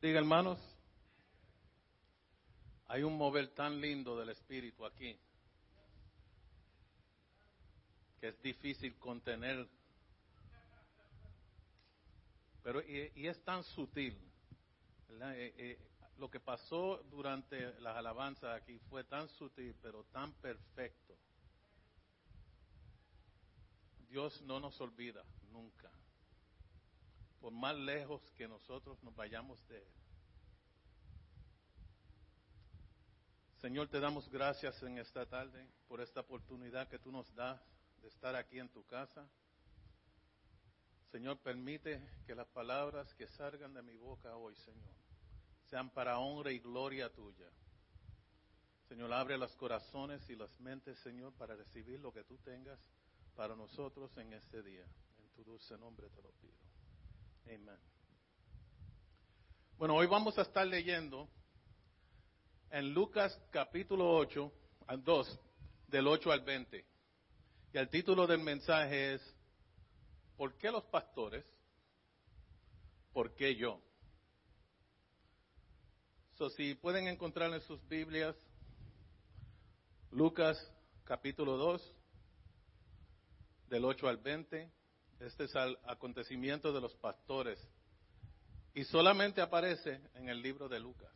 Diga, hermanos, hay un mover tan lindo del Espíritu aquí que es difícil contener. Pero y, es tan sutil. Eh, eh, lo que pasó durante las alabanzas aquí fue tan sutil, pero tan perfecto. Dios no nos olvida nunca, por más lejos que nosotros nos vayamos de Él. Señor, te damos gracias en esta tarde por esta oportunidad que tú nos das de estar aquí en tu casa. Señor, permite que las palabras que salgan de mi boca hoy, Señor, sean para honra y gloria tuya. Señor, abre los corazones y las mentes, Señor, para recibir lo que tú tengas para nosotros en este día. En tu dulce nombre te lo pido. Amén. Bueno, hoy vamos a estar leyendo en Lucas capítulo 8, 2, del 8 al 20. Y el título del mensaje es, ¿por qué los pastores? ¿Por qué yo? So, si pueden encontrar en sus Biblias, Lucas capítulo 2, del 8 al 20, este es el acontecimiento de los pastores. Y solamente aparece en el libro de Lucas.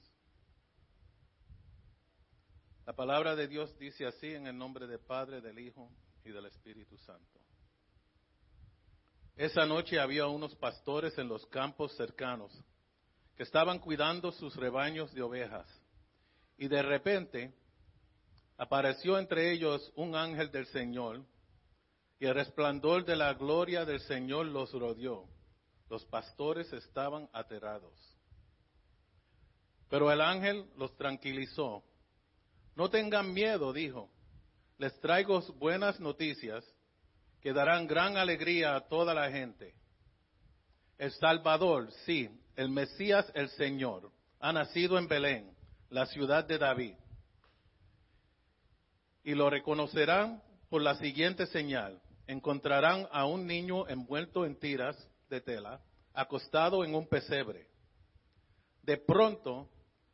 La palabra de Dios dice así en el nombre del Padre, del Hijo y del Espíritu Santo. Esa noche había unos pastores en los campos cercanos que estaban cuidando sus rebaños de ovejas. Y de repente apareció entre ellos un ángel del Señor y el resplandor de la gloria del Señor los rodeó. Los pastores estaban aterrados. Pero el ángel los tranquilizó. No tengan miedo, dijo les traigo buenas noticias que darán gran alegría a toda la gente. El Salvador, sí, el Mesías, el Señor, ha nacido en Belén, la ciudad de David. Y lo reconocerán por la siguiente señal. Encontrarán a un niño envuelto en tiras de tela, acostado en un pesebre. De pronto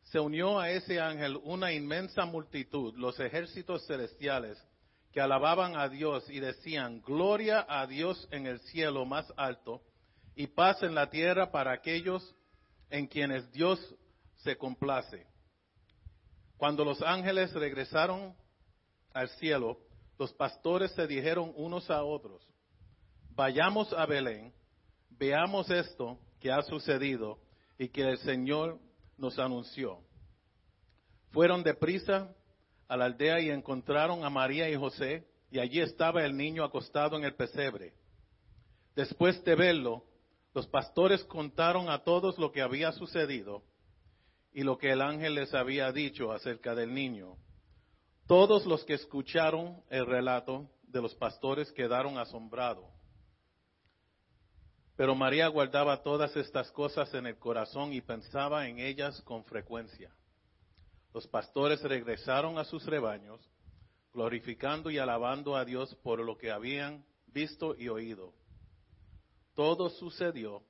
se unió a ese ángel una inmensa multitud, los ejércitos celestiales, que alababan a Dios y decían, gloria a Dios en el cielo más alto y paz en la tierra para aquellos en quienes Dios se complace. Cuando los ángeles regresaron al cielo, los pastores se dijeron unos a otros, vayamos a Belén, veamos esto que ha sucedido y que el Señor nos anunció. Fueron deprisa a la aldea y encontraron a María y José, y allí estaba el niño acostado en el pesebre. Después de verlo, los pastores contaron a todos lo que había sucedido y lo que el ángel les había dicho acerca del niño. Todos los que escucharon el relato de los pastores quedaron asombrados. Pero María guardaba todas estas cosas en el corazón y pensaba en ellas con frecuencia. Los pastores regresaron a sus rebaños, glorificando y alabando a Dios por lo que habían visto y oído. Todo sucedió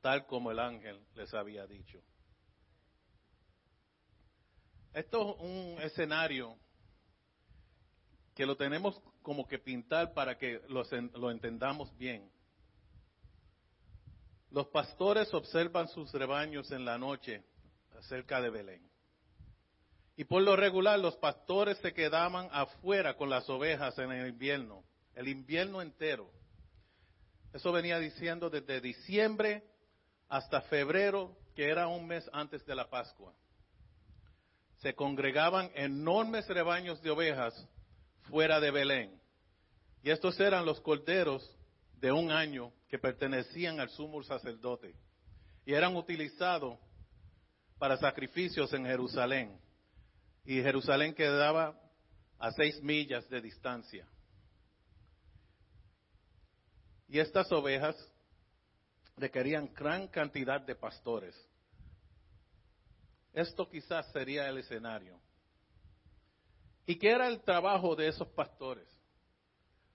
tal como el ángel les había dicho. Esto es un escenario que lo tenemos como que pintar para que lo, entendamos bien. Los pastores observan sus rebaños en la noche cerca de Belén. Y por lo regular los pastores se quedaban afuera con las ovejas en el invierno, el invierno entero. Eso venía diciendo desde diciembre hasta febrero, que era un mes antes de la Pascua. Se congregaban enormes rebaños de ovejas fuera de Belén. Y estos eran los corderos de un año que pertenecían al sumo sacerdote y eran utilizados para sacrificios en Jerusalén. Y Jerusalén quedaba a seis millas de distancia. Y estas ovejas requerían gran cantidad de pastores. Esto quizás sería el escenario. ¿Y qué era el trabajo de esos pastores?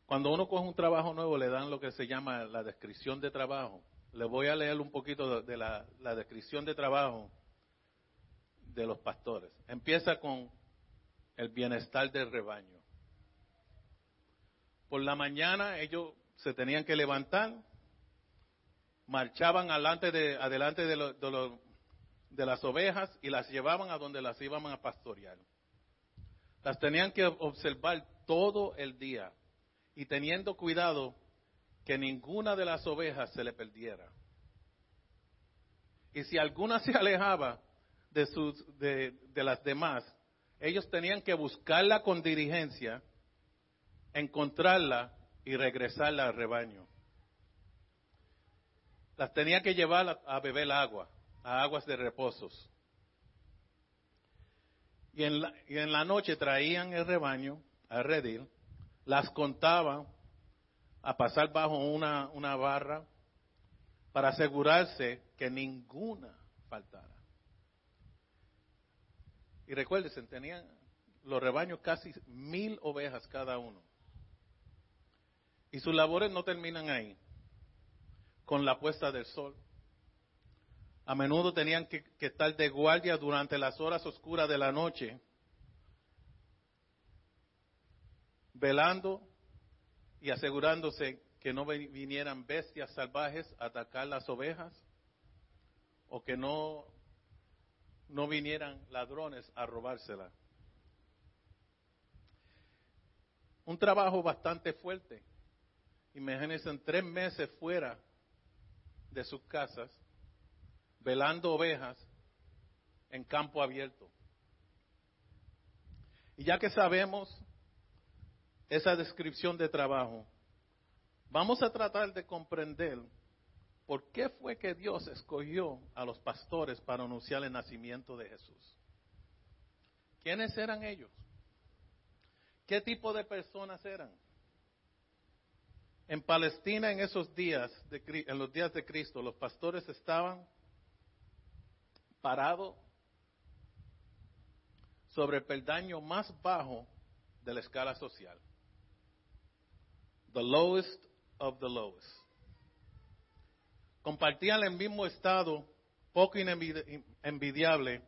Cuando uno coge un trabajo nuevo le dan lo que se llama la descripción de trabajo. le voy a leer un poquito de la, la descripción de trabajo de los pastores. Empieza con el bienestar del rebaño. Por la mañana ellos se tenían que levantar, marchaban adelante de, adelante de, de, de las ovejas y las llevaban a donde las iban a pastorear. Las tenían que observar todo el día y teniendo cuidado que ninguna de las ovejas se le perdiera. Y si alguna se alejaba de, sus, de, las demás, ellos tenían que buscarla con diligencia, encontrarla y regresarla al rebaño. Las tenía que llevar a, a beber agua, a aguas de reposos. Y en, la, y en la noche traían el rebaño a redil, las contaban a pasar bajo una, una barra para asegurarse que ninguna faltara. Y recuérdense, tenían los rebaños casi mil ovejas cada uno. Y sus labores no terminan ahí, con la puesta del sol. A menudo tenían que, estar de guardia durante las horas oscuras de la noche, velando y asegurándose que no vinieran bestias salvajes a atacar las ovejas o que no, no vinieran ladrones a robársela. Un trabajo bastante fuerte. Imagínense en tres meses fuera de sus casas, velando ovejas en campo abierto. Y ya que sabemos esa descripción de trabajo, vamos a tratar de comprender por qué fue que Dios escogió a los pastores para anunciar el nacimiento de Jesús. ¿Quiénes eran ellos? ¿Qué tipo de personas eran? En Palestina en esos días, en los días de Cristo, los pastores estaban parados sobre el peldaño más bajo de la escala social the lowest of the lowest. Compartían el mismo estado, poco envidiable,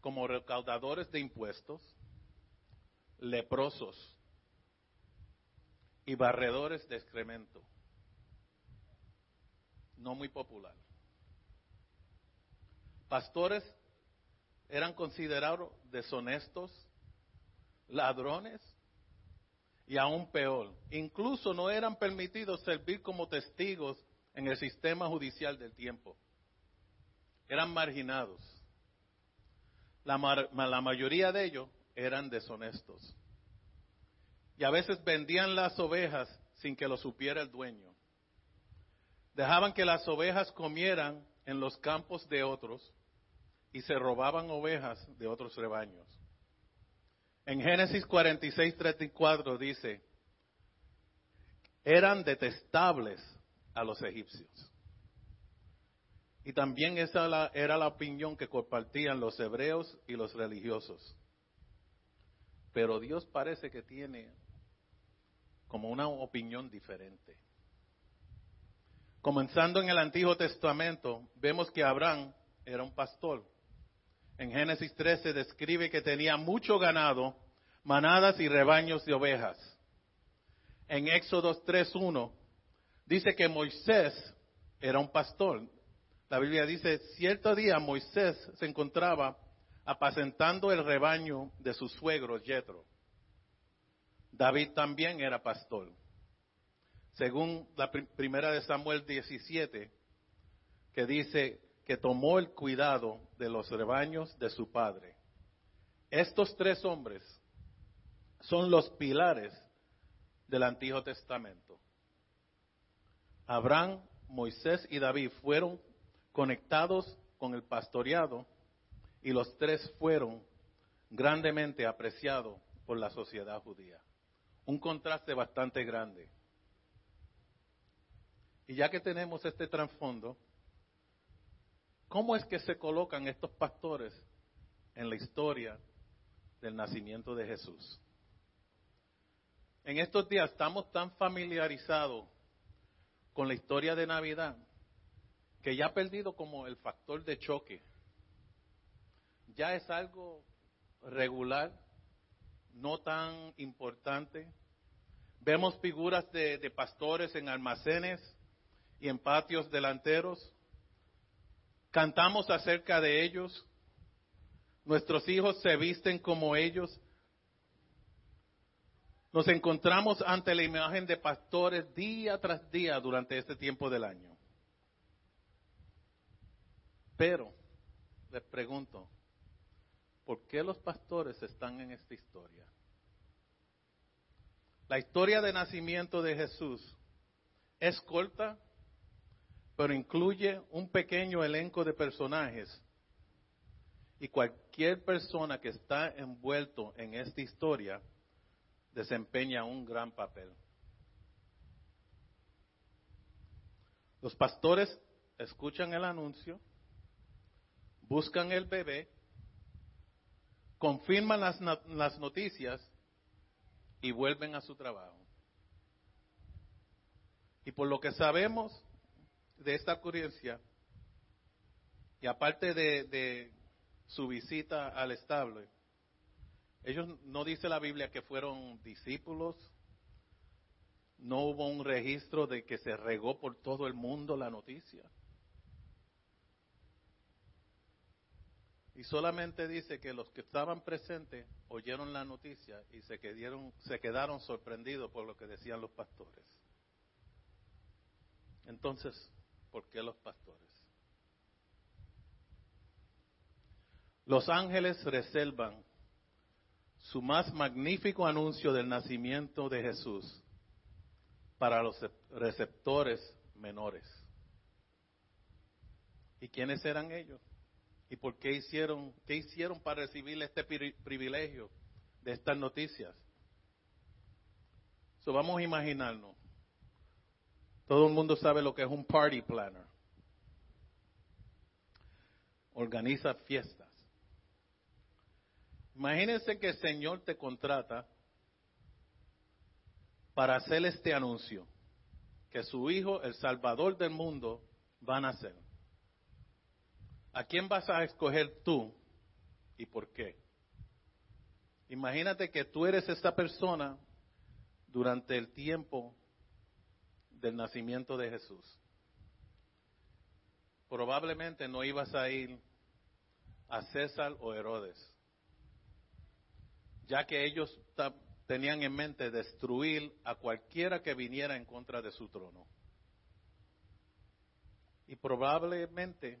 como recaudadores de impuestos, leprosos y barredores de excremento. No muy popular. Pastores eran considerados deshonestos, ladrones y aún peor, incluso no eran permitidos servir como testigos en el sistema judicial del tiempo. Eran marginados. La, la, mayoría de ellos eran deshonestos. Y a veces vendían las ovejas sin que lo supiera el dueño. Dejaban que las ovejas comieran en los campos de otros y se robaban ovejas de otros rebaños. En Génesis 46, 34 dice, eran detestables a los egipcios. Y también esa era la opinión que compartían los hebreos y los religiosos. Pero Dios parece que tiene como una opinión diferente. Comenzando en el Antiguo Testamento, vemos que Abraham era un pastor en Génesis 13 describe que tenía mucho ganado, manadas y rebaños de ovejas. En Éxodo 3.1 dice que Moisés era un pastor. La Biblia dice, cierto día Moisés se encontraba apacentando el rebaño de su suegro Jetro. David también era pastor. Según la primera de Samuel 17, que dice, que tomó el cuidado de los rebaños de su padre. Estos tres hombres son los pilares del Antiguo Testamento. Abraham, Moisés y David fueron conectados con el pastoreado y los tres fueron grandemente apreciados por la sociedad judía. Un contraste bastante grande. Y ya que tenemos este trasfondo, ¿Cómo es que se colocan estos pastores en la historia del nacimiento de Jesús? En estos días estamos tan familiarizados con la historia de Navidad que ya ha perdido como el factor de choque. Ya es algo regular, no tan importante. Vemos figuras de, de pastores en almacenes y en patios delanteros. Cantamos acerca de ellos. Nuestros hijos se visten como ellos. Nos encontramos ante la imagen de pastores día tras día durante este tiempo del año. Pero, les pregunto, ¿por qué los pastores están en esta historia? La historia de nacimiento de Jesús es corta, pero incluye un pequeño elenco de personajes y cualquier persona que está envuelto en esta historia desempeña un gran papel. Los pastores escuchan el anuncio, buscan el bebé, confirman las, las noticias y vuelven a su trabajo. Y por lo que sabemos de esta ocurrencia, y aparte de, su visita al estable, ellos no dice la Biblia que fueron discípulos, no hubo un registro de que se regó por todo el mundo la noticia. Y solamente dice que los que estaban presentes oyeron la noticia y se quedaron, se quedaron sorprendidos por lo que decían los pastores. Entonces, ¿por qué los pastores? Los ángeles reservan su más magnífico anuncio del nacimiento de Jesús para los receptores menores. ¿Y quiénes eran ellos? ¿Y por qué hicieron, qué hicieron para recibir este privilegio de estas noticias? Vamos a imaginarnos. Todo el mundo sabe lo que es un party planner. Organiza fiestas. Imagínense que el Señor te contrata para hacer este anuncio, que su Hijo, el Salvador del mundo, va a nacer. ¿A quién vas a escoger tú y por qué? Imagínate que tú eres esta persona durante el tiempo del nacimiento de Jesús. Probablemente no ibas a ir a César o Herodes ya que ellos tenían en mente destruir a cualquiera que viniera en contra de su trono. Y probablemente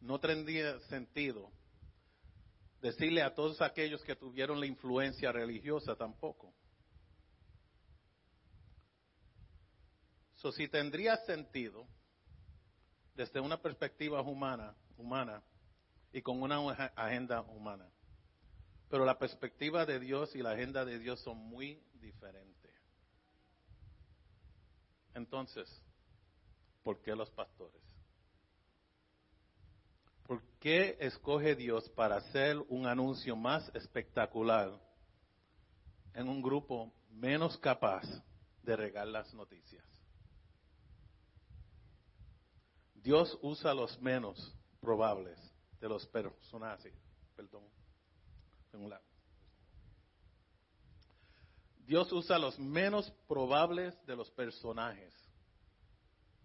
no tendría sentido decirle a todos aquellos que tuvieron la influencia religiosa tampoco. Si tendría sentido desde una perspectiva humana, humana y con una agenda humana. Pero la perspectiva de Dios y la agenda de Dios son muy diferentes. Entonces, ¿por qué los pastores? ¿Por qué escoge Dios para hacer un anuncio más espectacular en un grupo menos capaz de regar las noticias? Dios usa los menos probables de los personajes, perdón, Dios usa los menos probables de los personajes.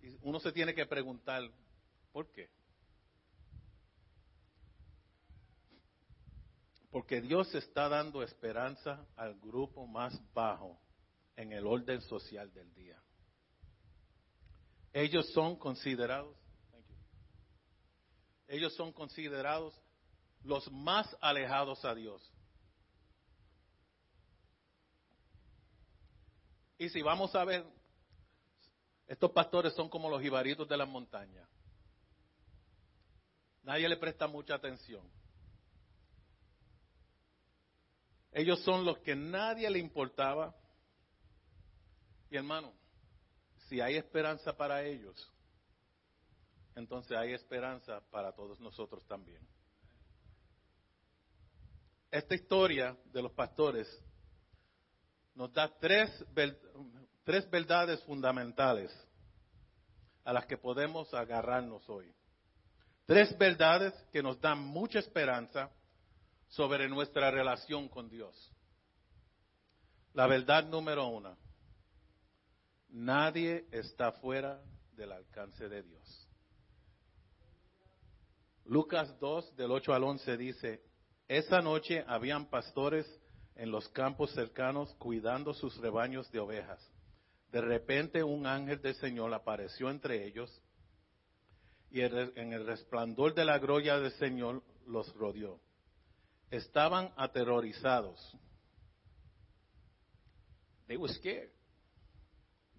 Y uno se tiene que preguntar, ¿por qué? Porque Dios está dando esperanza al grupo más bajo en el orden social del día. Ellos son considerados, ellos son considerados los más alejados a Dios. Y si vamos a ver, estos pastores son como los jibaritos de las montañas. Nadie le presta mucha atención. Ellos son los que nadie le importaba. Y hermano, si hay esperanza para ellos, entonces hay esperanza para todos nosotros también. Esta historia de los pastores nos da tres, tres verdades fundamentales a las que podemos agarrarnos hoy. Tres verdades que nos dan mucha esperanza sobre nuestra relación con Dios. La verdad número uno, nadie está fuera del alcance de Dios. Lucas 2, del 8 al 11 dice, esa noche habían pastores en los campos cercanos cuidando sus rebaños de ovejas. De repente un ángel del Señor apareció entre ellos y en el resplandor de la gloria del Señor los rodeó. Estaban aterrorizados. They were scared.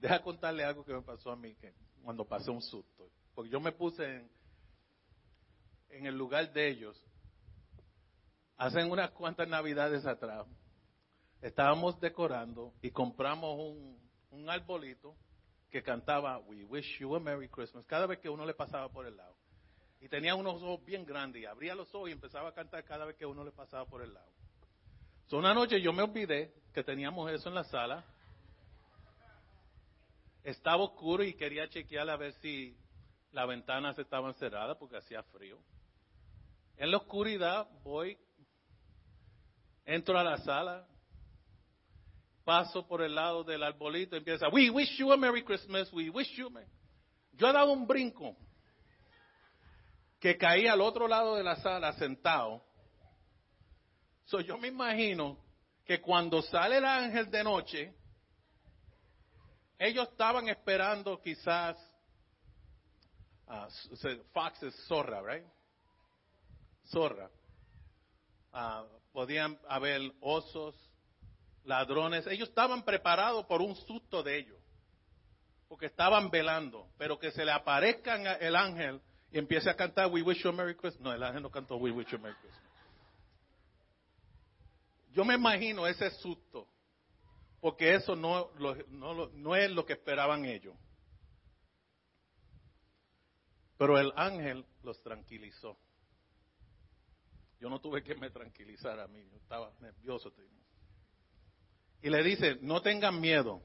Deja contarle algo que me pasó a mí que cuando pasé un susto. Porque yo me puse en, en el lugar de ellos. Hace unas cuantas navidades atrás, estábamos decorando y compramos un, un arbolito que cantaba We Wish You a Merry Christmas cada vez que uno le pasaba por el lado. Y tenía unos ojos bien grandes y abría los ojos y empezaba a cantar cada vez que uno le pasaba por el lado. So, una noche yo me olvidé que teníamos eso en la sala. Estaba oscuro y quería chequear a ver si las ventanas estaban cerradas porque hacía frío. En la oscuridad voy, entro a la sala, paso por el lado del arbolito y empieza, we wish you a Merry Christmas, we wish you a. Yo he dado un brinco que caí al otro lado de la sala sentado. So, yo me imagino que cuando sale el ángel de noche, ellos estaban esperando quizás, uh, Fox es zorra, right? Zorra. Uh, podían haber osos, ladrones. Ellos estaban preparados por un susto de ellos, porque estaban velando, pero que se le aparezca el ángel y empiece a cantar We Wish You a Merry Christmas. No, el ángel no cantó We Wish You a Merry Christmas. Yo me imagino ese susto, porque eso no, no, no es lo que esperaban ellos. Pero el ángel los tranquilizó. Yo no tuve que me tranquilizar a mí, yo estaba nervioso. Y le dice, no tengan miedo,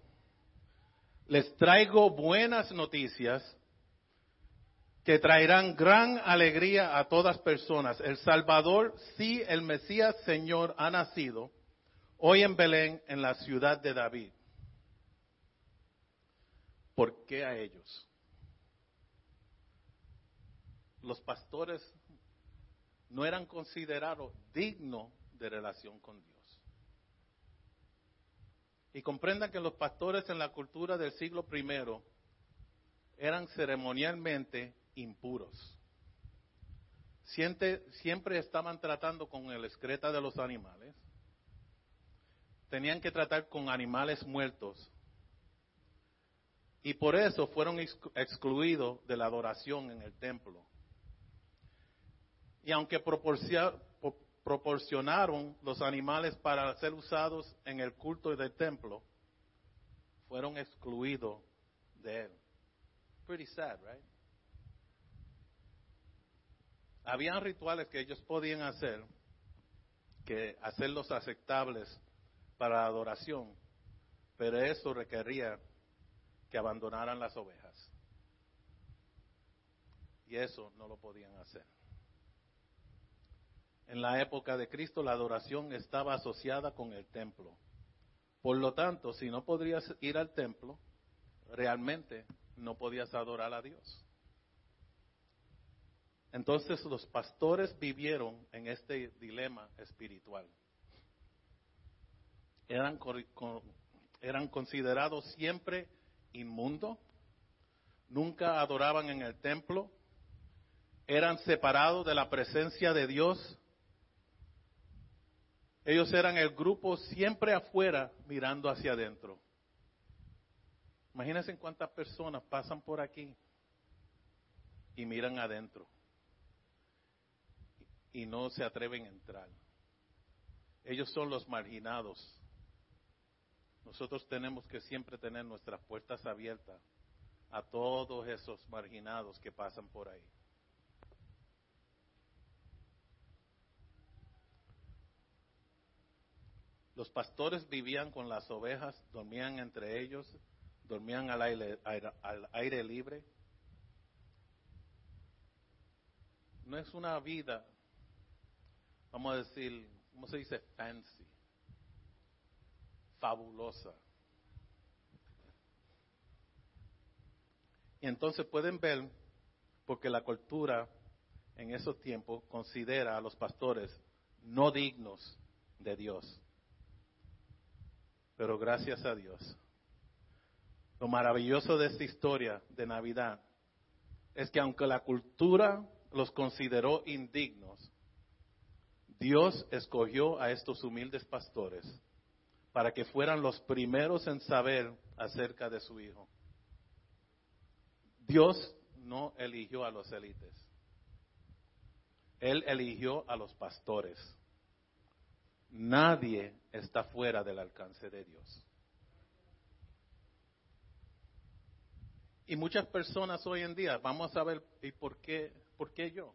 les traigo buenas noticias que traerán gran alegría a todas personas. El Salvador, sí, el Mesías Señor ha nacido hoy en Belén, en la ciudad de David. ¿Por qué a ellos? Los pastores no eran considerados dignos de relación con Dios. Y comprendan que los pastores en la cultura del siglo I eran ceremonialmente impuros. Siempre, siempre estaban tratando con el excreta de los animales. Tenían que tratar con animales muertos. Y por eso fueron excluidos de la adoración en el templo. Y aunque proporcionaron los animales para ser usados en el culto del templo, fueron excluidos de él. Pretty sad, right? habían rituales que ellos podían hacer, que hacerlos aceptables para la adoración, pero eso requería que abandonaran las ovejas. Y eso no lo podían hacer. En la época de Cristo la adoración estaba asociada con el templo. Por lo tanto, si no podrías ir al templo, realmente no podías adorar a Dios. Entonces los pastores vivieron en este dilema espiritual. Eran, eran considerados siempre inmundo, nunca adoraban en el templo, eran separados de la presencia de Dios. Ellos eran el grupo siempre afuera mirando hacia adentro. Imagínense cuántas personas pasan por aquí y miran adentro y no se atreven a entrar. Ellos son los marginados. Nosotros tenemos que siempre tener nuestras puertas abiertas a todos esos marginados que pasan por ahí. Los pastores vivían con las ovejas, dormían entre ellos, dormían al aire, al aire libre, no es una vida, vamos a decir, ¿cómo se dice? Fancy, fabulosa. Y entonces pueden ver, porque la cultura en esos tiempos considera a los pastores no dignos de Dios. Pero gracias a Dios. Lo maravilloso de esta historia de Navidad es que aunque la cultura los consideró indignos, Dios escogió a estos humildes pastores para que fueran los primeros en saber acerca de su Hijo. Dios no eligió a los élites. Él eligió a los pastores. Nadie está fuera del alcance de Dios. Y muchas personas hoy en día, vamos a ver, ¿y por qué, por qué yo?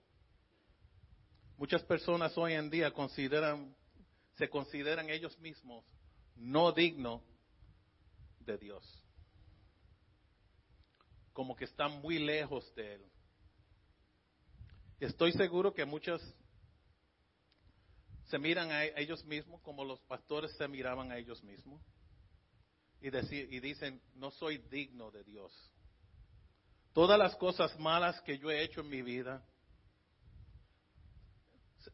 Muchas personas hoy en día consideran, se consideran ellos mismos no dignos de Dios. Como que están muy lejos de Él. Estoy seguro que muchos se miran a ellos mismos como los pastores se miraban a ellos mismos. Y, y dicen, no soy digno de Dios. Todas las cosas malas que yo he hecho en mi vida,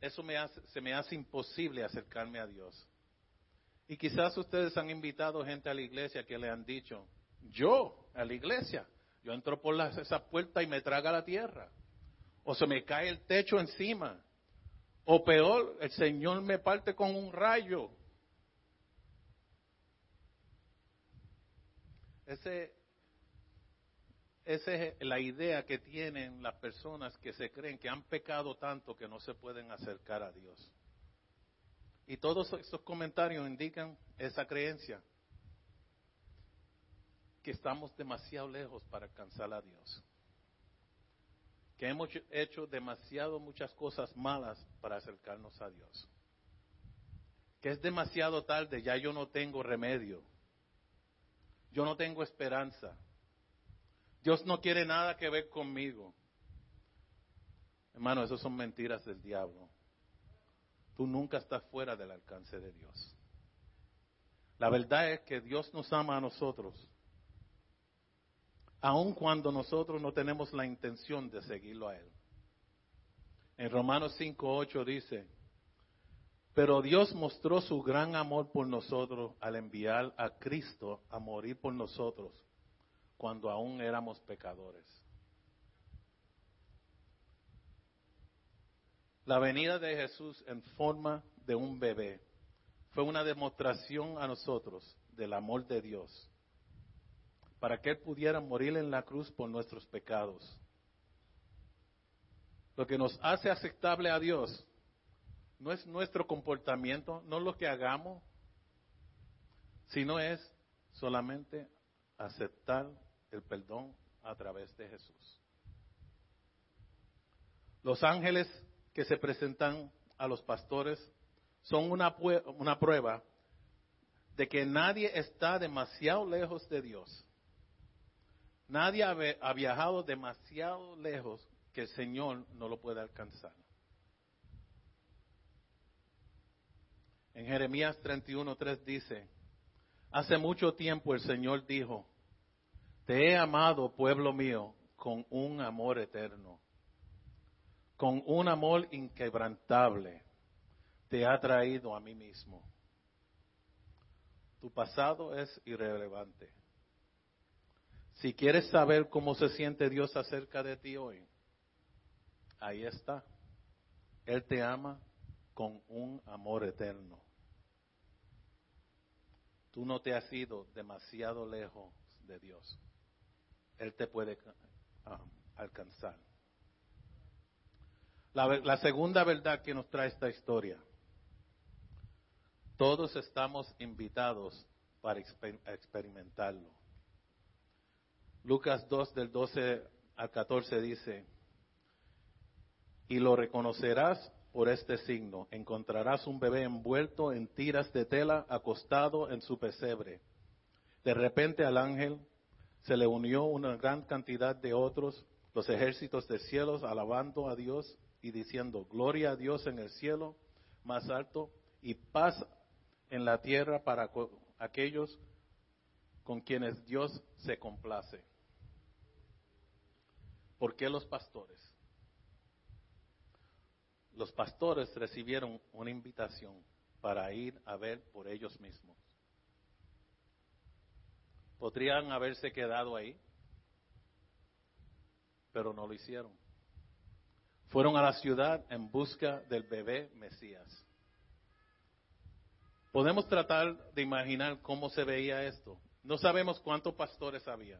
eso me hace, se me hace imposible acercarme a Dios. Y quizás ustedes han invitado gente a la iglesia que le han dicho, yo a la iglesia, yo entro por esa puerta y me traga la tierra o se me cae el techo encima, o peor, el Señor me parte con un rayo. Ese, esa es la idea que tienen las personas que se creen que han pecado tanto que no se pueden acercar a Dios. Y todos estos comentarios indican esa creencia, que estamos demasiado lejos para alcanzar a Dios que hemos hecho demasiado muchas cosas malas para acercarnos a Dios. Que es demasiado tarde, ya yo no tengo remedio. Yo no tengo esperanza. Dios no quiere nada que ver conmigo. Hermano, eso son mentiras del diablo. Tú nunca estás fuera del alcance de Dios. La verdad es que Dios nos ama a nosotros aun cuando nosotros no tenemos la intención de seguirlo a Él. En Romanos 5.8 dice, pero Dios mostró su gran amor por nosotros al enviar a Cristo a morir por nosotros cuando aún éramos pecadores. La venida de Jesús en forma de un bebé fue una demostración a nosotros del amor de Dios para que Él pudiera morir en la cruz por nuestros pecados. Lo que nos hace aceptable a Dios no es nuestro comportamiento, no lo que hagamos, sino es solamente aceptar el perdón a través de Jesús. Los ángeles que se presentan a los pastores son una, una prueba de que nadie está demasiado lejos de Dios Nadie ha viajado demasiado lejos que el Señor no lo pueda alcanzar. En Jeremías 31.3 dice, hace mucho tiempo el Señor dijo, te he amado, pueblo mío, con un amor eterno, con un amor inquebrantable, te ha traído a mí mismo. Tu pasado es irrelevante. Si quieres saber cómo se siente Dios acerca de ti hoy, ahí está. Él te ama con un amor eterno. Tú no te has ido demasiado lejos de Dios. Él te puede ah, alcanzar. La, la segunda verdad que nos trae esta historia. Todos estamos invitados para experimentarlo. Lucas 2 del 12 al 14 dice, y lo reconocerás por este signo, encontrarás un bebé envuelto en tiras de tela acostado en su pesebre. De repente al ángel se le unió una gran cantidad de otros, los ejércitos de cielos alabando a Dios y diciendo, gloria a Dios en el cielo más alto y paz en la tierra para aquellos con quienes Dios se complace. ¿Por qué los pastores? Los pastores recibieron una invitación para ir a ver por ellos mismos. Podrían haberse quedado ahí, pero no lo hicieron. Fueron a la ciudad en busca del bebé Mesías. Podemos tratar de imaginar cómo se veía esto. No sabemos cuántos pastores había,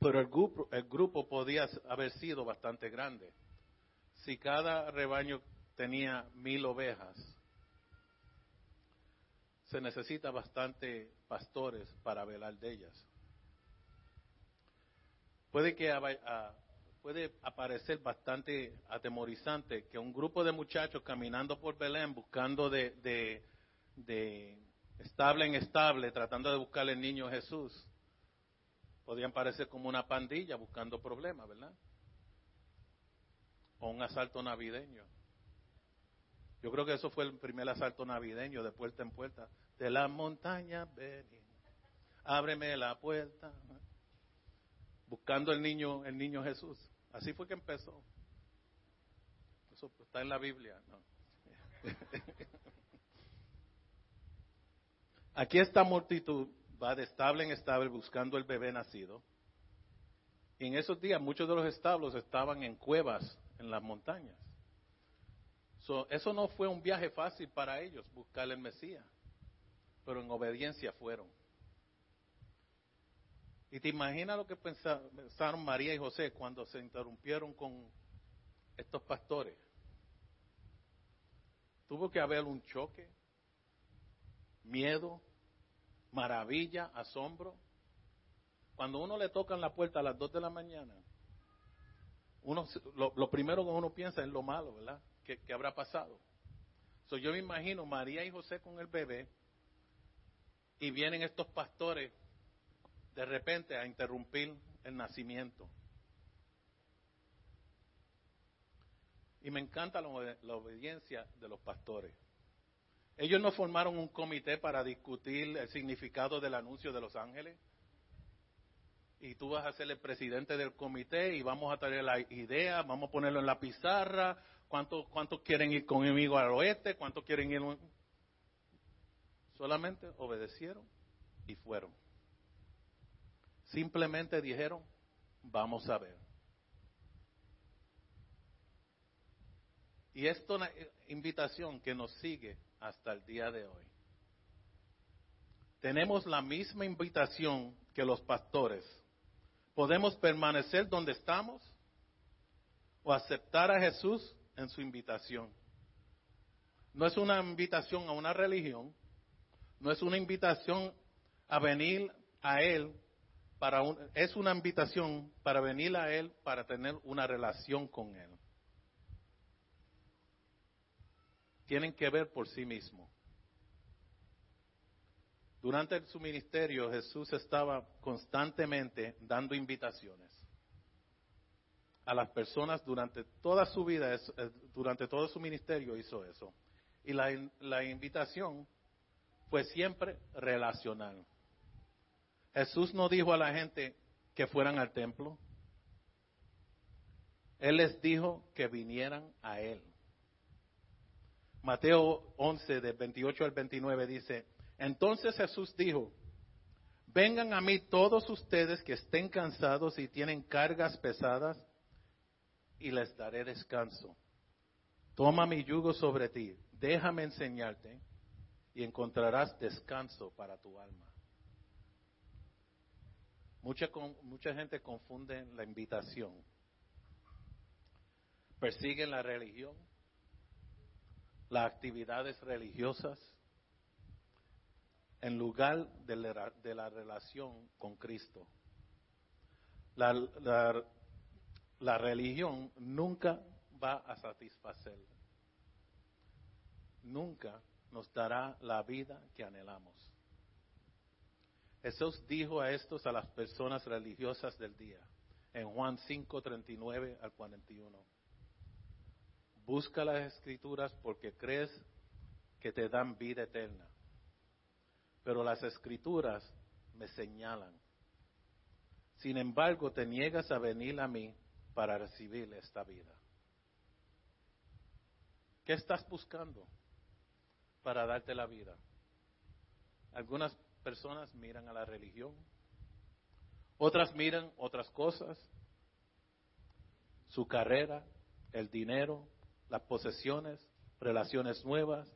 pero el grupo, podía haber sido bastante grande. Si cada rebaño tenía mil ovejas, se necesita bastante pastores para velar de ellas. Puede que puede aparecer bastante atemorizante que un grupo de muchachos caminando por Belén buscando de, de, estable en estable, tratando de buscar el niño Jesús, podrían parecer como una pandilla buscando problemas, ¿verdad? O un asalto navideño. Yo creo que eso fue el primer asalto navideño de puerta en puerta. De la montaña, ven, ábreme la puerta. Buscando el niño, el niño Jesús. Así fue que empezó. Eso está en la Biblia. Aquí esta multitud va de estable en estable buscando el bebé nacido. Y en esos días muchos de los establos estaban en cuevas en las montañas. eso no fue un viaje fácil para ellos, buscar el Mesías, pero en obediencia fueron. Y te imaginas lo que pensaron María y José cuando se interrumpieron con estos pastores. Tuvo que haber un choque, miedo, maravilla, asombro. Cuando uno le tocan la puerta a las dos de la mañana, uno, lo, primero que uno piensa es lo malo, ¿verdad? ¿Qué, habrá pasado? Yo me imagino María y José con el bebé y vienen estos pastores de repente a interrumpir el nacimiento. Y me encanta la, obediencia de los pastores. Ellos no formaron un comité para discutir el significado del anuncio de los ángeles. Y tú vas a ser el presidente del comité y vamos a traer la idea, vamos a ponerlo en la pizarra. ¿Cuántos, cuántos quieren ir conmigo al oeste? ¿Cuántos quieren ir? Solamente obedecieron y fueron. Simplemente dijeron, vamos a ver. Y esto es una invitación que nos sigue hasta el día de hoy. Tenemos la misma invitación que los pastores. Podemos permanecer donde estamos o aceptar a Jesús en su invitación. No es una invitación a una religión, no es una invitación a venir a Él es una invitación para venir a Él para tener una relación con Él. Tienen que ver por sí mismo. Durante su ministerio Jesús estaba constantemente dando invitaciones a las personas durante toda su vida, eh, durante todo su ministerio hizo eso. Y la invitación fue siempre relacional. Jesús no dijo a la gente que fueran al templo. Él les dijo que vinieran a Él. Mateo 11, de 28 al 29 dice, entonces Jesús dijo, vengan a mí todos ustedes que estén cansados y tienen cargas pesadas, y les daré descanso. Toma mi yugo sobre ti, déjame enseñarte, y encontrarás descanso para tu alma. Mucha, mucha gente confunde la invitación. Persiguen la religión, las actividades religiosas, en lugar de la, relación con Cristo. La, la religión nunca va a satisfacer, nunca nos dará la vida que anhelamos. Jesús dijo a estos a las personas religiosas del día, en Juan 5, 39 al 41. Busca las escrituras porque crees que te dan vida eterna. Pero las escrituras me señalan. Sin embargo, te niegas a venir a mí para recibir esta vida. ¿Qué estás buscando para darte la vida? Algunas personas miran a la religión, otras miran otras cosas, su carrera, el dinero, las posesiones, relaciones nuevas,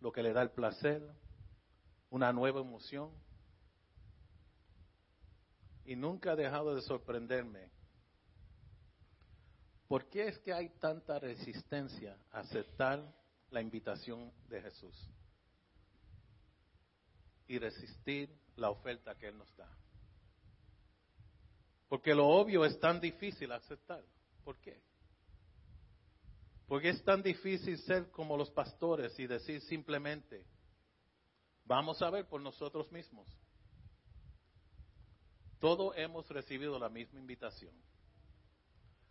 lo que le da el placer, una nueva emoción. Y nunca ha dejado de sorprenderme. ¿Por qué es que hay tanta resistencia a aceptar la invitación de Jesús? Y resistir la oferta que Él nos da. Porque lo obvio es tan difícil aceptar. ¿Por qué? Porque es tan difícil ser como los pastores y decir simplemente, vamos a ver por nosotros mismos. Todos hemos recibido la misma invitación.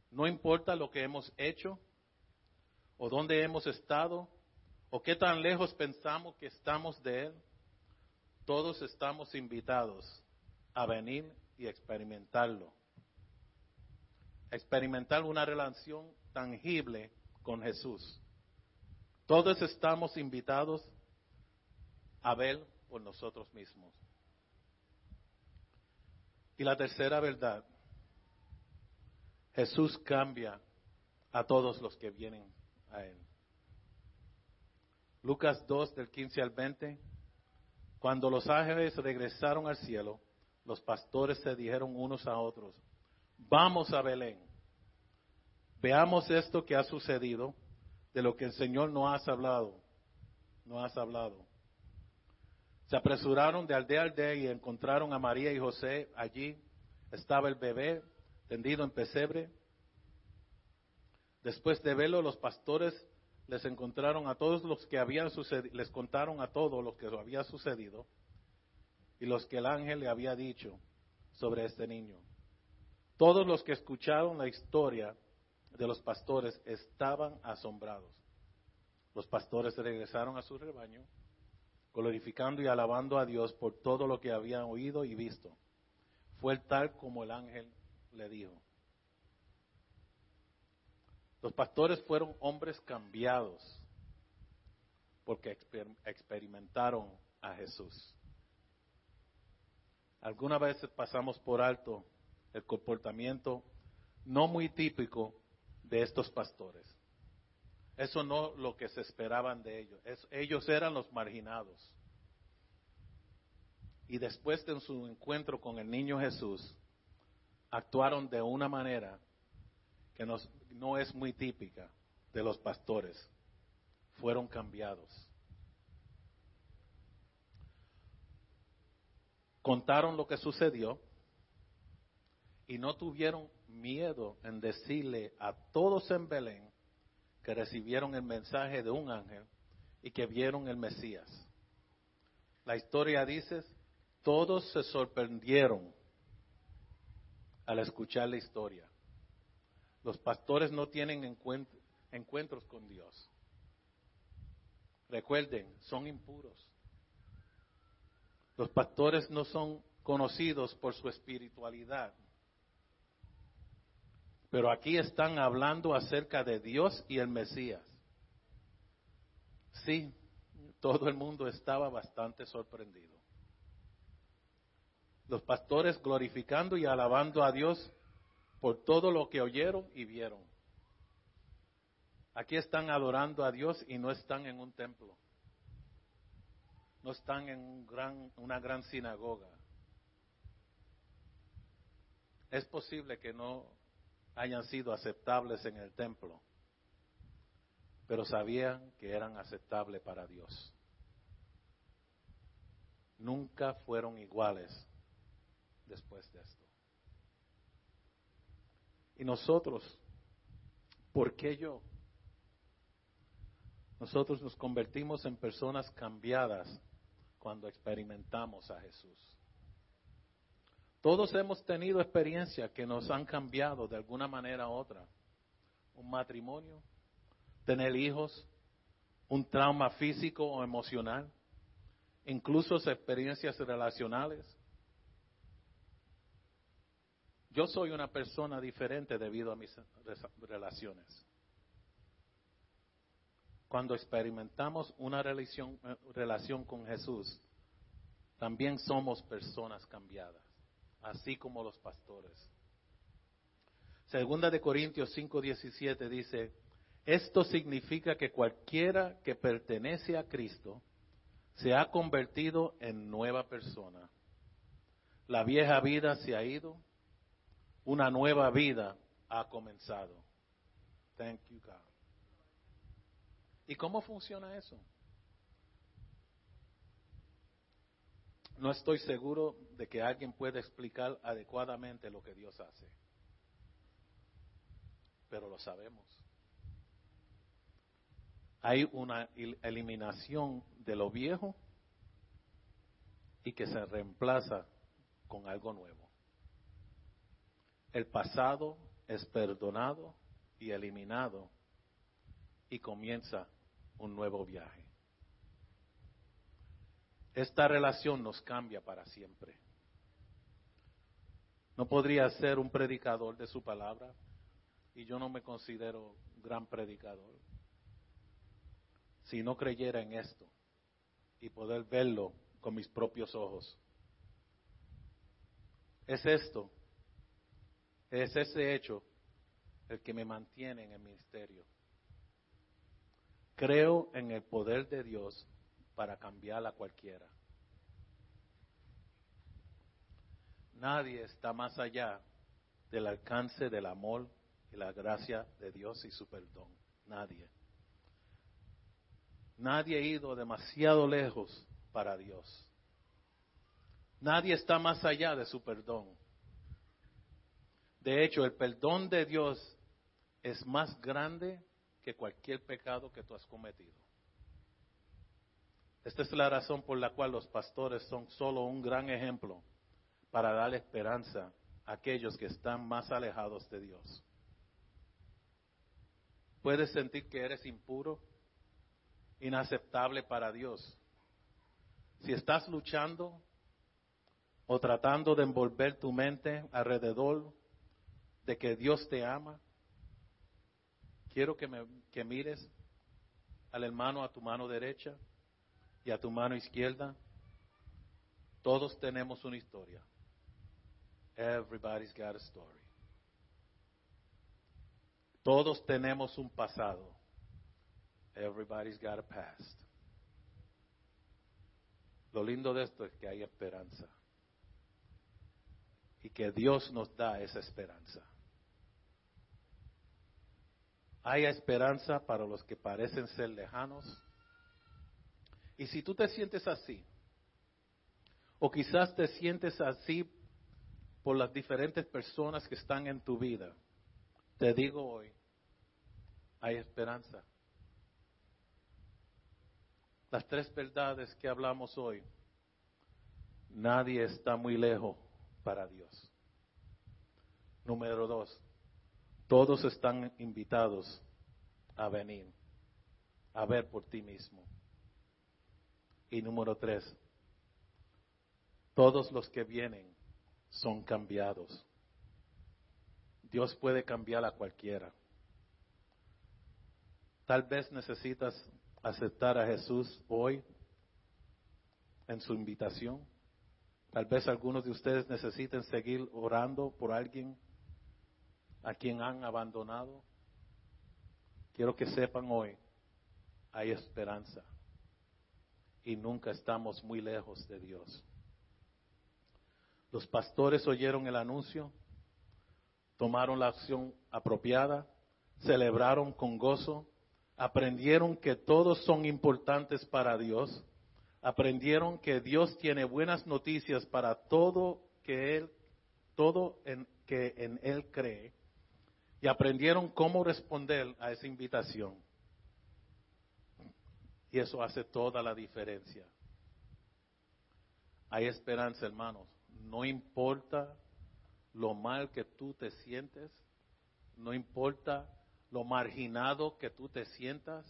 No importa lo que hemos hecho, o dónde hemos estado, o qué tan lejos pensamos que estamos de Él, todos estamos invitados a venir y experimentarlo. Experimentar una relación tangible con Jesús. Todos estamos invitados a ver por nosotros mismos. Y la tercera verdad, Jesús cambia a todos los que vienen a Él. Lucas 2 del 15 al 20, cuando los ángeles regresaron al cielo, los pastores se dijeron unos a otros, vamos a Belén Veamos esto que ha sucedido, de lo que el Señor no has hablado. No has hablado. Se apresuraron de aldea a aldea y encontraron a María y José allí. Estaba el bebé tendido en pesebre. Después de verlo, los pastores les encontraron a todos los que habían sucedido, les contaron a todos lo que había sucedido y los que el ángel le había dicho sobre este niño. Todos los que escucharon la historia de los pastores estaban asombrados. Los pastores regresaron a su rebaño, glorificando y alabando a Dios por todo lo que habían oído y visto. Fue tal como el ángel le dijo. Los pastores fueron hombres cambiados porque experimentaron a Jesús. Algunas veces pasamos por alto el comportamiento no muy típico de estos pastores. Eso no lo que se esperaban de ellos. ellos eran los marginados. Y después de su encuentro con el niño Jesús, actuaron de una manera que no es muy típica de los pastores. Fueron cambiados. Contaron lo que sucedió y no tuvieron miedo en decirle a todos en Belén que recibieron el mensaje de un ángel y que vieron el Mesías. La historia dice, todos se sorprendieron al escuchar la historia. Los pastores no tienen encuentros con Dios. Recuerden, son impuros. Los pastores no son conocidos por su espiritualidad. Pero aquí están hablando acerca de Dios y el Mesías. Sí, todo el mundo estaba bastante sorprendido. Los pastores glorificando y alabando a Dios por todo lo que oyeron y vieron. Aquí están adorando a Dios y no están en un templo. No están en un gran, una gran sinagoga. Es posible que no hayan sido aceptables en el templo, pero sabían que eran aceptables para Dios. Nunca fueron iguales después de esto. Y nosotros, ¿por qué yo? Nosotros nos convertimos en personas cambiadas cuando experimentamos a Jesús. Todos hemos tenido experiencias que nos han cambiado de alguna manera u otra. Un matrimonio, tener hijos, un trauma físico o emocional, incluso experiencias relacionales. Yo soy una persona diferente debido a mis relaciones. Cuando experimentamos una relación, eh, relación con Jesús, también somos personas cambiadas, así como los pastores. Segunda de Corintios 5:17 dice, esto significa que cualquiera que pertenece a Cristo se ha convertido en nueva persona. La vieja vida se ha ido, una nueva vida ha comenzado. Thank you, God. ¿Y cómo funciona eso? No estoy seguro de que alguien pueda explicar adecuadamente lo que Dios hace, pero lo sabemos hay una eliminación de lo viejo y que se reemplaza con algo nuevo. El pasado es perdonado y eliminado y comienza un nuevo viaje. Esta relación nos cambia para siempre. No podría ser un predicador de su palabra y yo no me considero gran predicador si no creyera en esto y poder verlo con mis propios ojos. Es esto, es ese hecho el que me mantiene en el ministerio. Creo en el poder de Dios para cambiar a cualquiera. Nadie está más allá del alcance del amor y la gracia de Dios y su perdón. Nadie. Nadie ha ido demasiado lejos para Dios. Nadie está más allá de su perdón. De hecho, el perdón de Dios es más grande que cualquier pecado que tú has cometido. Esta es la razón por la cual los pastores son solo un gran ejemplo para dar esperanza a aquellos que están más alejados de Dios. ¿Puedes sentir que eres impuro? inaceptable para Dios. Si estás luchando o tratando de envolver tu mente alrededor de que Dios te ama, quiero que, me, que mires al hermano a tu mano derecha y a tu mano izquierda. Todos tenemos una historia. Everybody's got a story. Todos tenemos un pasado. Everybody's got a past. Lo lindo de esto es que hay esperanza. Y que Dios nos da esa esperanza. Hay esperanza para los que parecen ser lejanos. Y si tú te sientes así, o quizás te sientes así por las diferentes personas que están en tu vida, te digo hoy, hay esperanza. Las tres verdades que hablamos hoy. Nadie está muy lejos para Dios. Número dos, todos están invitados a venir, a ver por ti mismo. Y número tres, todos los que vienen son cambiados. Dios puede cambiar a cualquiera. Tal vez necesitas aceptar a Jesús hoy en su invitación. Tal vez algunos de ustedes necesiten seguir orando por alguien a quien han abandonado. Quiero que sepan hoy, hay esperanza y nunca estamos muy lejos de Dios. Los pastores oyeron el anuncio, tomaron la acción apropiada, celebraron con gozo aprendieron que todos son importantes para Dios, aprendieron que Dios tiene buenas noticias para todo que él todo en, que en él cree y aprendieron cómo responder a esa invitación. Y eso hace toda la diferencia. Hay esperanza, hermanos. No importa lo mal que tú te sientes, no importa lo marginado que tú te sientas,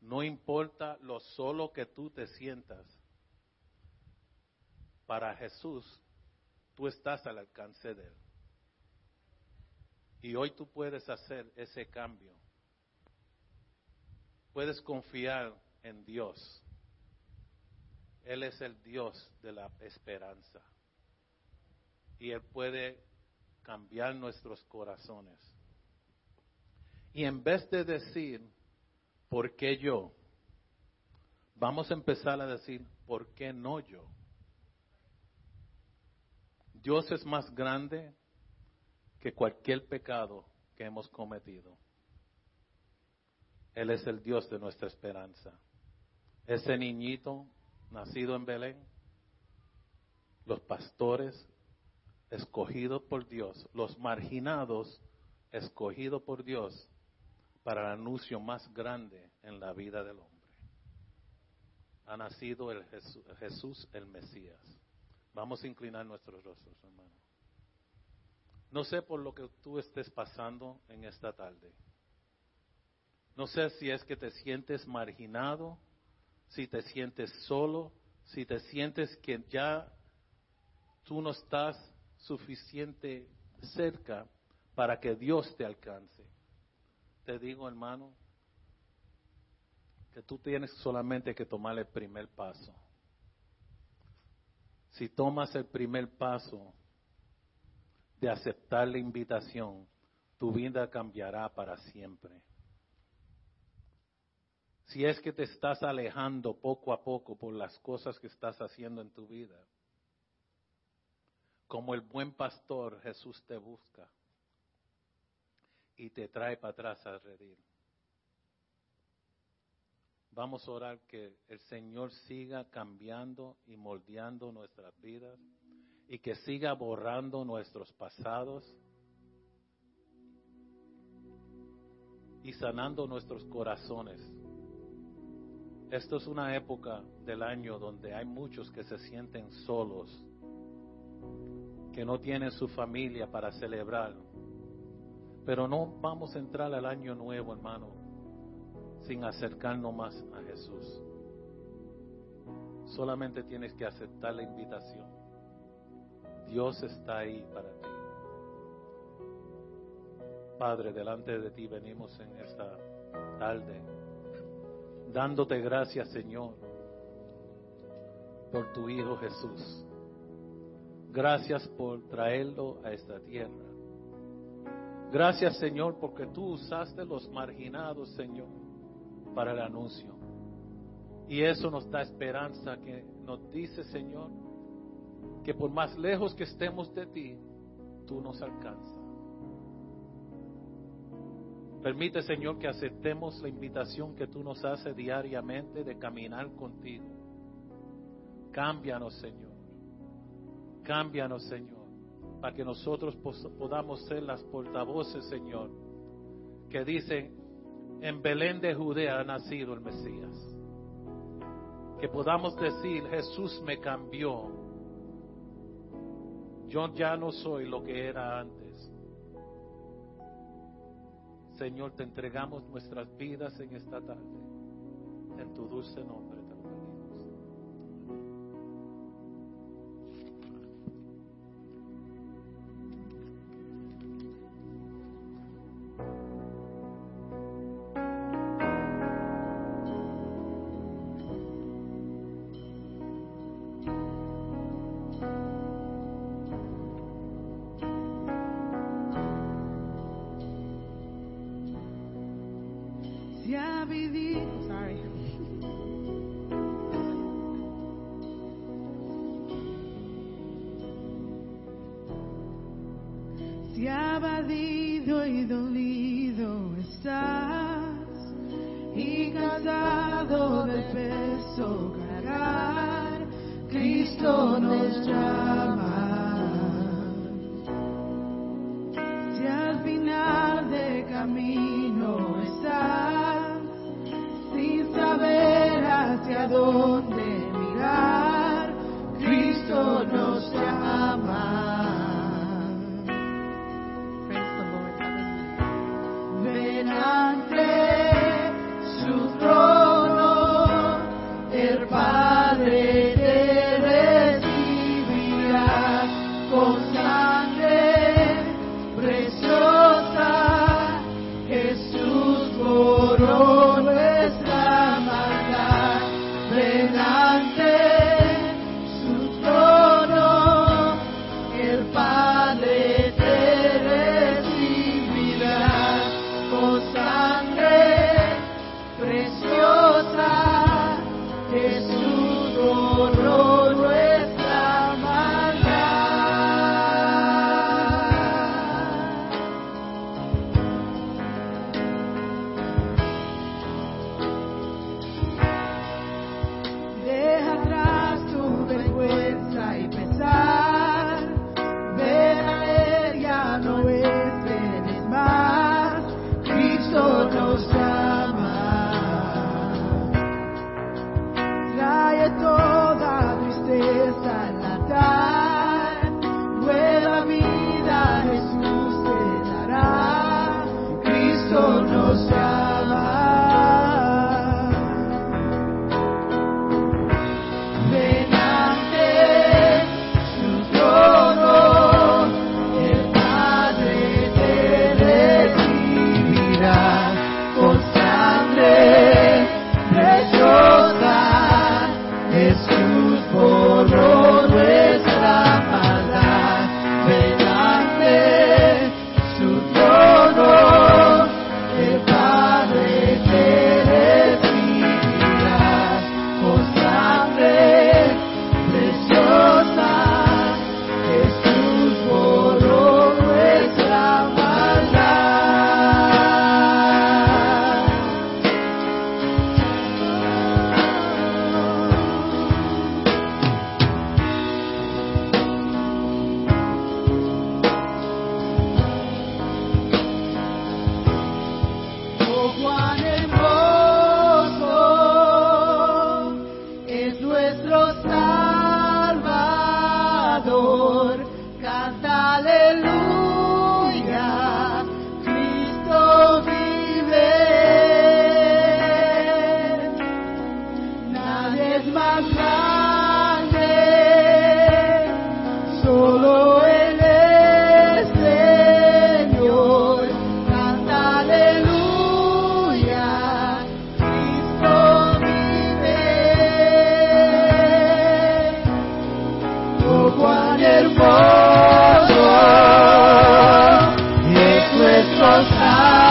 no importa lo solo que tú te sientas, para Jesús tú estás al alcance de Él. Y hoy tú puedes hacer ese cambio. Puedes confiar en Dios. Él es el Dios de la esperanza. Y Él puede cambiar nuestros corazones. Y en vez de decir, ¿por qué yo? Vamos a empezar a decir, ¿por qué no yo? Dios es más grande que cualquier pecado que hemos cometido. Él es el Dios de nuestra esperanza. Ese niñito nacido en Belén, los pastores escogidos por Dios, los marginados escogidos por Dios para el anuncio más grande en la vida del hombre. Ha nacido el Jesús, Jesús el Mesías. Vamos a inclinar nuestros rostros, hermano. No sé por lo que tú estés pasando en esta tarde. No sé si es que te sientes marginado, si te sientes solo, si te sientes que ya tú no estás suficiente cerca para que Dios te alcance. Te digo, hermano, que tú tienes solamente que tomar el primer paso. Si tomas el primer paso de aceptar la invitación, tu vida cambiará para siempre. Si es que te estás alejando poco a poco por las cosas que estás haciendo en tu vida, como el buen pastor Jesús te busca y te trae para atrás a redir. Vamos a orar que el Señor siga cambiando y moldeando nuestras vidas y que siga borrando nuestros pasados y sanando nuestros corazones. Esto es una época del año donde hay muchos que se sienten solos, que no tienen su familia para celebrar. Pero no vamos a entrar al año nuevo, hermano, sin acercarnos más a Jesús. Solamente tienes que aceptar la invitación. Dios está ahí para ti. Padre, delante de ti venimos en esta tarde, dándote gracias, Señor, por tu Hijo Jesús. Gracias por traerlo a esta tierra. Gracias, Señor, porque tú usaste los marginados, Señor para el anuncio. Y eso nos da esperanza que nos dice, Señor, que por más lejos que estemos de ti, tú nos alcanzas. Permite, Señor, que aceptemos la invitación que tú nos haces diariamente de caminar contigo. Cámbianos, Señor. Cámbianos, Señor, para que nosotros podamos ser las portavoces, Señor, que dicen, en Belén de Judea ha nacido el Mesías. Que podamos decir, Jesús me cambió. Yo ya no soy lo que era antes. Señor, te entregamos nuestras vidas en esta tarde. En tu dulce nombre. It's so sad.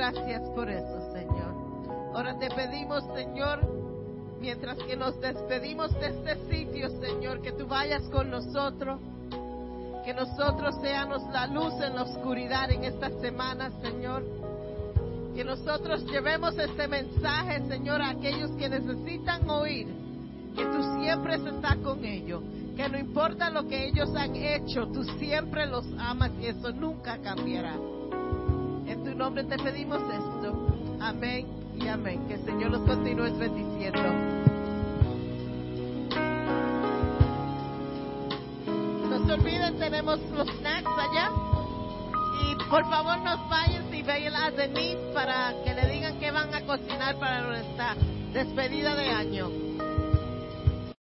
Gracias por eso, Señor. Ahora te pedimos, Señor, mientras que nos despedimos de este sitio, Señor, que tú vayas con nosotros. Que nosotros seamos la luz en la oscuridad en esta semana, Señor. Que nosotros llevemos este mensaje, Señor, a aquellos que necesitan oír que tú siempre estás con ellos. Que no importa lo que ellos han hecho, tú siempre los amas y eso nunca cambiará. Nombre te pedimos esto. Amén y amén. Que el Señor los continúe bendiciendo. No se olviden, tenemos los snacks allá. Y por favor nos vayan y vayan a Denise para que le digan que van a cocinar para nuestra despedida de año.